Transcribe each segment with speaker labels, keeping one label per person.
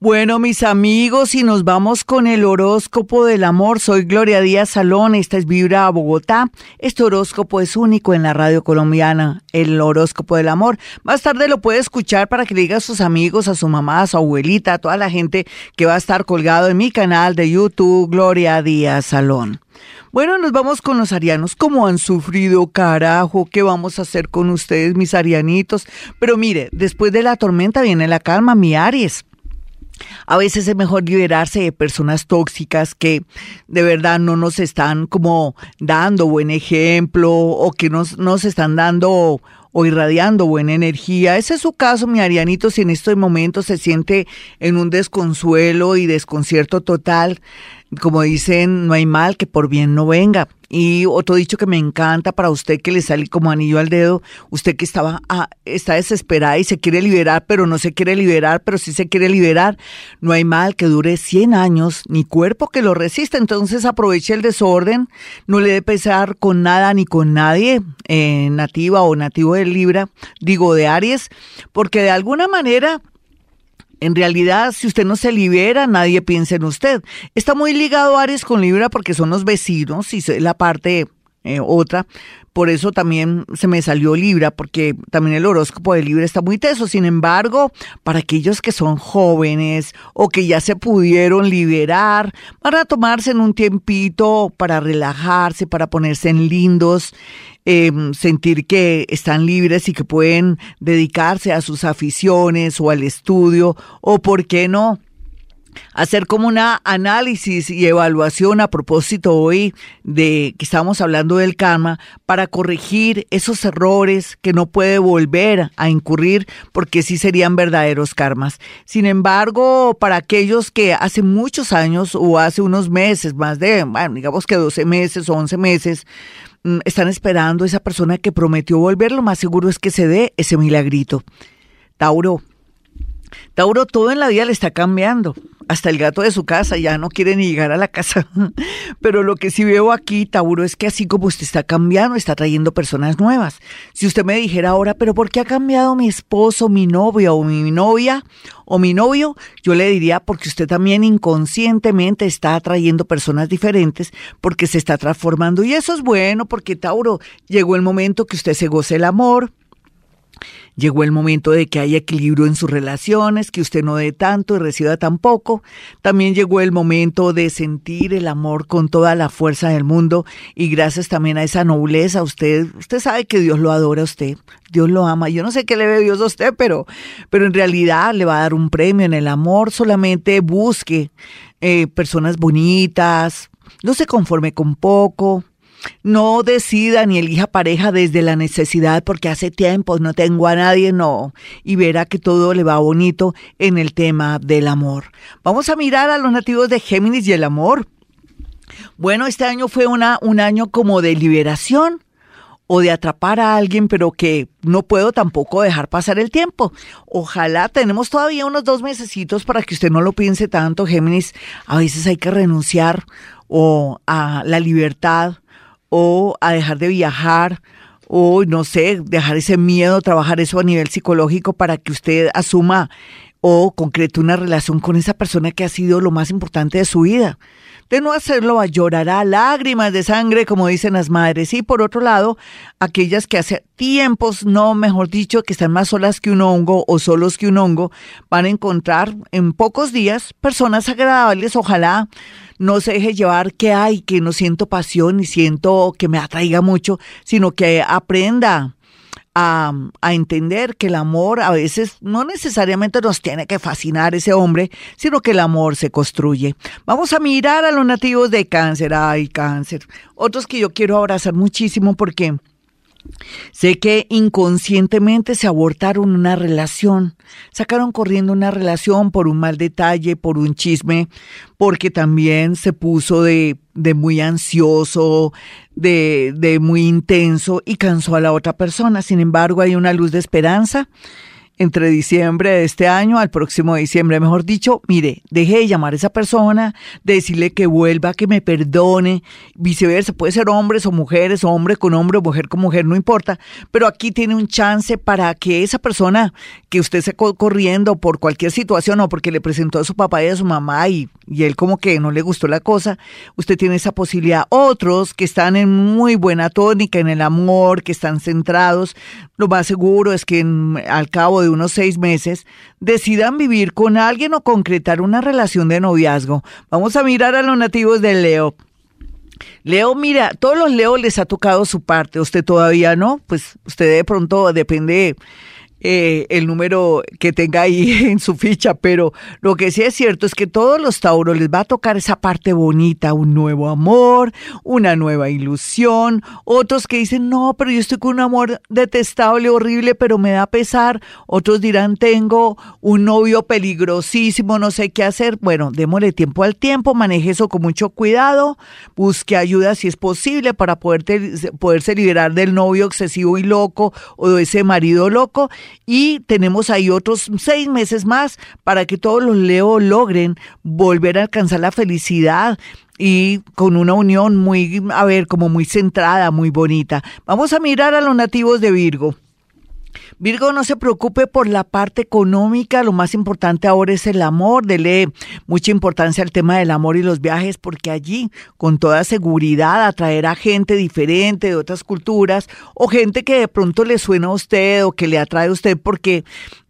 Speaker 1: Bueno, mis amigos, y nos vamos con el horóscopo del amor. Soy Gloria Díaz Salón, esta es Vibra Bogotá. Este horóscopo es único en la radio colombiana, el horóscopo del amor. Más tarde lo puede escuchar para que le diga a sus amigos, a su mamá, a su abuelita, a toda la gente que va a estar colgado en mi canal de YouTube, Gloria Díaz Salón. Bueno, nos vamos con los arianos. ¿Cómo han sufrido, carajo? ¿Qué vamos a hacer con ustedes, mis arianitos? Pero mire, después de la tormenta viene la calma, mi Aries. A veces es mejor liberarse de personas tóxicas que de verdad no nos están como dando buen ejemplo o que nos, nos están dando o irradiando buena energía. Ese es su caso, mi Arianito, si en estos momentos se siente en un desconsuelo y desconcierto total. Como dicen, no hay mal que por bien no venga. Y otro dicho que me encanta para usted que le sale como anillo al dedo, usted que estaba ah, está desesperada y se quiere liberar, pero no se quiere liberar, pero sí se quiere liberar. No hay mal que dure 100 años, ni cuerpo que lo resista. Entonces aproveche el desorden, no le dé pesar con nada ni con nadie, eh, nativa o nativo de Libra, digo de Aries, porque de alguna manera en realidad, si usted no se libera, nadie piensa en usted. Está muy ligado Aries con Libra porque son los vecinos y la parte eh, otra. Por eso también se me salió Libra, porque también el horóscopo de Libra está muy teso. Sin embargo, para aquellos que son jóvenes o que ya se pudieron liberar, van a tomarse en un tiempito para relajarse, para ponerse en lindos Em, sentir que están libres y que pueden dedicarse a sus aficiones o al estudio, o por qué no, hacer como una análisis y evaluación a propósito hoy de que estamos hablando del karma para corregir esos errores que no puede volver a incurrir porque sí serían verdaderos karmas. Sin embargo, para aquellos que hace muchos años o hace unos meses, más de, bueno, digamos que 12 meses o 11 meses, Mm, están esperando esa persona que prometió volver, lo más seguro es que se dé ese milagrito. Tauro. Tauro, todo en la vida le está cambiando hasta el gato de su casa ya no quiere ni llegar a la casa. Pero lo que sí veo aquí, Tauro, es que así como usted está cambiando, está trayendo personas nuevas. Si usted me dijera ahora, pero ¿por qué ha cambiado mi esposo, mi novia o mi novia o mi novio? Yo le diría porque usted también inconscientemente está atrayendo personas diferentes porque se está transformando. Y eso es bueno porque, Tauro, llegó el momento que usted se goce el amor, Llegó el momento de que haya equilibrio en sus relaciones, que usted no dé tanto y reciba tan poco. También llegó el momento de sentir el amor con toda la fuerza del mundo y gracias también a esa nobleza, usted, usted sabe que Dios lo adora a usted, Dios lo ama. Yo no sé qué le ve Dios a usted, pero, pero en realidad le va a dar un premio en el amor. Solamente busque eh, personas bonitas, no se conforme con poco, no decida ni elija pareja desde la necesidad porque hace tiempo no tengo a nadie, no. Y verá que todo le va bonito en el tema del amor. Vamos a mirar a los nativos de Géminis y el amor. Bueno, este año fue una, un año como de liberación o de atrapar a alguien, pero que no puedo tampoco dejar pasar el tiempo. Ojalá tenemos todavía unos dos mesecitos para que usted no lo piense tanto, Géminis. A veces hay que renunciar o a la libertad o a dejar de viajar o no sé, dejar ese miedo, trabajar eso a nivel psicológico para que usted asuma o concrete una relación con esa persona que ha sido lo más importante de su vida. De no hacerlo, llorará lágrimas de sangre, como dicen las madres. Y por otro lado, aquellas que hace tiempos, no, mejor dicho, que están más solas que un hongo o solos que un hongo, van a encontrar en pocos días personas agradables, ojalá no se deje llevar que hay, que no siento pasión y siento que me atraiga mucho, sino que aprenda a, entender que el amor a veces no necesariamente nos tiene que fascinar ese hombre, sino que el amor se construye. Vamos a mirar a los nativos de cáncer, ay cáncer, otros que yo quiero abrazar muchísimo porque Sé que inconscientemente se abortaron una relación, sacaron corriendo una relación por un mal detalle, por un chisme, porque también se puso de, de muy ansioso, de, de muy intenso y cansó a la otra persona. Sin embargo, hay una luz de esperanza entre diciembre de este año al próximo diciembre. Mejor dicho, mire, deje de llamar a esa persona, de decirle que vuelva, que me perdone, viceversa, puede ser hombres o mujeres, hombre con hombre o mujer con mujer, no importa, pero aquí tiene un chance para que esa persona que usted se corriendo por cualquier situación o porque le presentó a su papá y a su mamá y, y él como que no le gustó la cosa, usted tiene esa posibilidad. Otros que están en muy buena tónica, en el amor, que están centrados, lo más seguro es que al cabo de unos seis meses decidan vivir con alguien o concretar una relación de noviazgo. Vamos a mirar a los nativos de Leo. Leo, mira, todos los Leo les ha tocado su parte, usted todavía no, pues usted de pronto depende eh, el número que tenga ahí en su ficha, pero lo que sí es cierto es que todos los Tauros les va a tocar esa parte bonita, un nuevo amor, una nueva ilusión, otros que dicen, no, pero yo estoy con un amor detestable, horrible, pero me da pesar, otros dirán, tengo un novio peligrosísimo, no sé qué hacer, bueno, démosle tiempo al tiempo, maneje eso con mucho cuidado, busque ayuda si es posible para poderse liberar del novio excesivo y loco o de ese marido loco y tenemos ahí otros seis meses más para que todos los Leo logren volver a alcanzar la felicidad y con una unión muy, a ver, como muy centrada, muy bonita. Vamos a mirar a los nativos de Virgo. Virgo, no se preocupe por la parte económica, lo más importante ahora es el amor, dele mucha importancia al tema del amor y los viajes, porque allí, con toda seguridad, atraerá gente diferente de otras culturas o gente que de pronto le suena a usted o que le atrae a usted, porque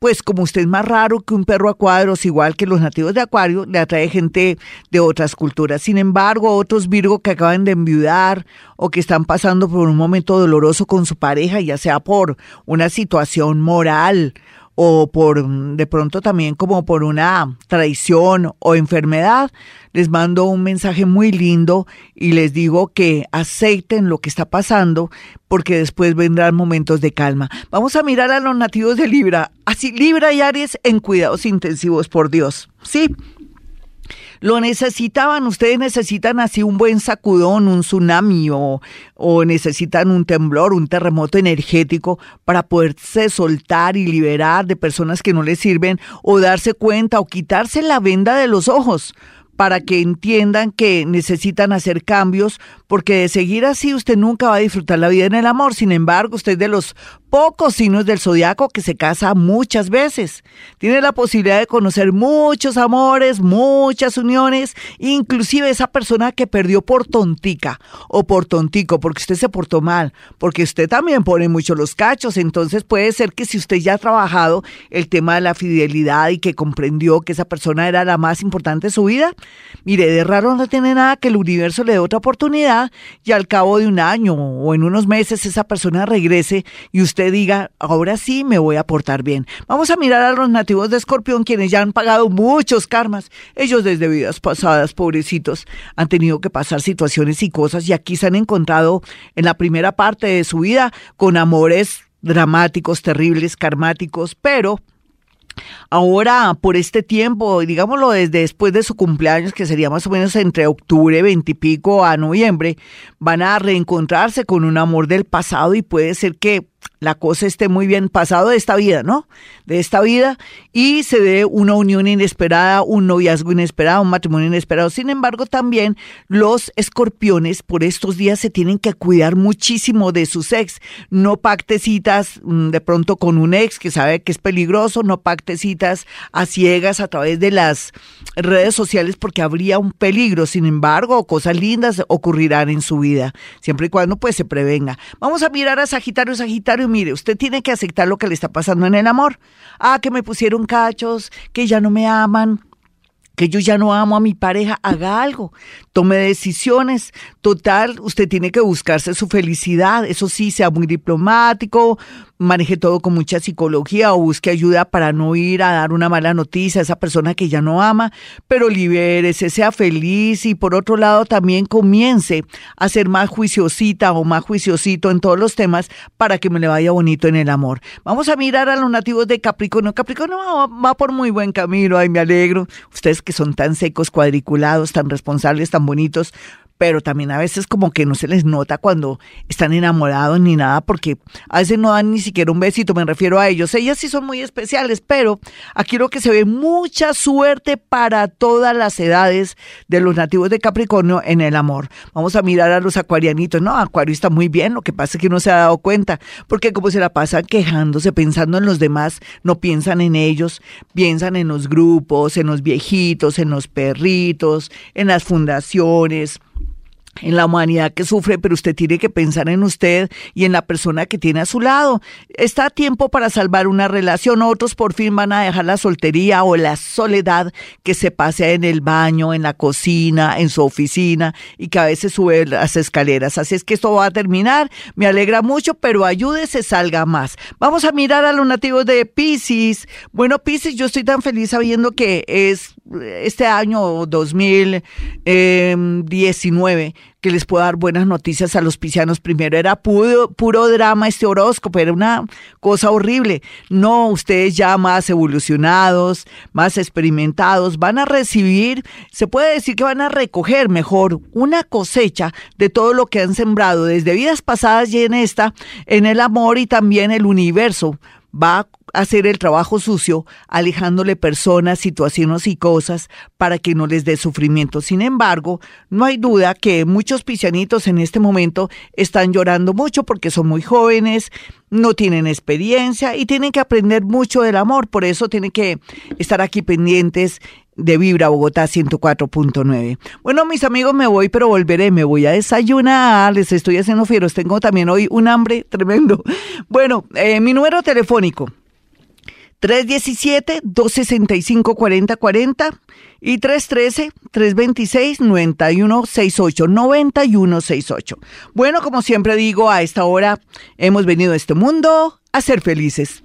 Speaker 1: pues como usted es más raro que un perro a cuadros, igual que los nativos de Acuario, le atrae gente de otras culturas. Sin embargo, otros Virgo que acaban de enviudar o que están pasando por un momento doloroso con su pareja, ya sea por una situación moral o por de pronto también como por una traición o enfermedad, les mando un mensaje muy lindo y les digo que acepten lo que está pasando porque después vendrán momentos de calma. Vamos a mirar a los nativos de Libra, así Libra y Aries en cuidados intensivos por Dios. Sí, lo necesitaban, ustedes necesitan así un buen sacudón, un tsunami o, o necesitan un temblor, un terremoto energético para poderse soltar y liberar de personas que no les sirven o darse cuenta o quitarse la venda de los ojos para que entiendan que necesitan hacer cambios, porque de seguir así usted nunca va a disfrutar la vida en el amor. Sin embargo, usted es de los pocos signos del zodiaco que se casa muchas veces. Tiene la posibilidad de conocer muchos amores, muchas uniones, inclusive esa persona que perdió por tontica o por tontico, porque usted se portó mal, porque usted también pone mucho los cachos. Entonces puede ser que si usted ya ha trabajado el tema de la fidelidad y que comprendió que esa persona era la más importante de su vida, mire, de raro no tiene nada que el universo le dé otra oportunidad y al cabo de un año o en unos meses esa persona regrese y usted diga, ahora sí me voy a portar bien. Vamos a mirar a los nativos de Escorpión, quienes ya han pagado muchos karmas. Ellos desde vidas pasadas, pobrecitos, han tenido que pasar situaciones y cosas y aquí se han encontrado en la primera parte de su vida con amores dramáticos, terribles, karmáticos, pero Ahora, por este tiempo, digámoslo desde después de su cumpleaños, que sería más o menos entre octubre veintipico a noviembre, van a reencontrarse con un amor del pasado y puede ser que la cosa esté muy bien pasado de esta vida, ¿no? De esta vida y se dé una unión inesperada, un noviazgo inesperado, un matrimonio inesperado. Sin embargo, también los escorpiones por estos días se tienen que cuidar muchísimo de sus ex. No pactecitas mm, de pronto con un ex que sabe que es peligroso, no pactecitas a ciegas a través de las redes sociales porque habría un peligro. Sin embargo, cosas lindas ocurrirán en su vida, siempre y cuando pues se prevenga. Vamos a mirar a Sagitario, Sagitario mire, usted tiene que aceptar lo que le está pasando en el amor. Ah, que me pusieron cachos, que ya no me aman, que yo ya no amo a mi pareja, haga algo, tome decisiones. Total, usted tiene que buscarse su felicidad. Eso sí, sea muy diplomático, maneje todo con mucha psicología o busque ayuda para no ir a dar una mala noticia a esa persona que ya no ama, pero libérese, sea feliz y por otro lado también comience a ser más juiciosita o más juiciosito en todos los temas para que me le vaya bonito en el amor. Vamos a mirar a los nativos de Capricornio. Capricornio va, por muy buen camino, ay, me alegro. Ustedes que son tan secos, cuadriculados, tan responsables, tan bonitos, pero también a veces como que no se les nota cuando están enamorados ni nada, porque a veces no dan ni siquiera un besito, me refiero a ellos. Ellas sí son muy especiales, pero aquí lo que se ve mucha suerte para todas las edades de los nativos de Capricornio en el amor. Vamos a mirar a los acuarianitos, no, Acuario está muy bien, lo que pasa es que no se ha dado cuenta, porque como se la pasan quejándose, pensando en los demás, no piensan en ellos, piensan en los grupos, en los viejitos, en los perritos, en las fundaciones en la humanidad que sufre, pero usted tiene que pensar en usted y en la persona que tiene a su lado. Está a tiempo para salvar una relación, otros por fin van a dejar la soltería o la soledad que se pase en el baño, en la cocina, en su oficina y que a veces sube las escaleras. Así es que esto va a terminar, me alegra mucho, pero ayúdese, salga más. Vamos a mirar a los nativos de Pisces. Bueno, Pisces, yo estoy tan feliz sabiendo que es este año 2019 que les puedo dar buenas noticias a los piscianos. Primero era puro, puro drama este horóscopo, era una cosa horrible. No, ustedes ya más evolucionados, más experimentados, van a recibir, se puede decir que van a recoger mejor una cosecha de todo lo que han sembrado desde vidas pasadas y en esta, en el amor y también el universo va a hacer el trabajo sucio, alejándole personas, situaciones y cosas para que no les dé sufrimiento. Sin embargo, no hay duda que muchos piscianitos en este momento están llorando mucho porque son muy jóvenes, no tienen experiencia y tienen que aprender mucho del amor. Por eso tienen que estar aquí pendientes de Vibra Bogotá 104.9. Bueno, mis amigos, me voy, pero volveré. Me voy a desayunar. Les estoy haciendo fieros. Tengo también hoy un hambre tremendo. Bueno, eh, mi número telefónico. 317-265-4040 y 313-326-9168, 9168. Bueno, como siempre digo, a esta hora hemos venido a este mundo a ser felices.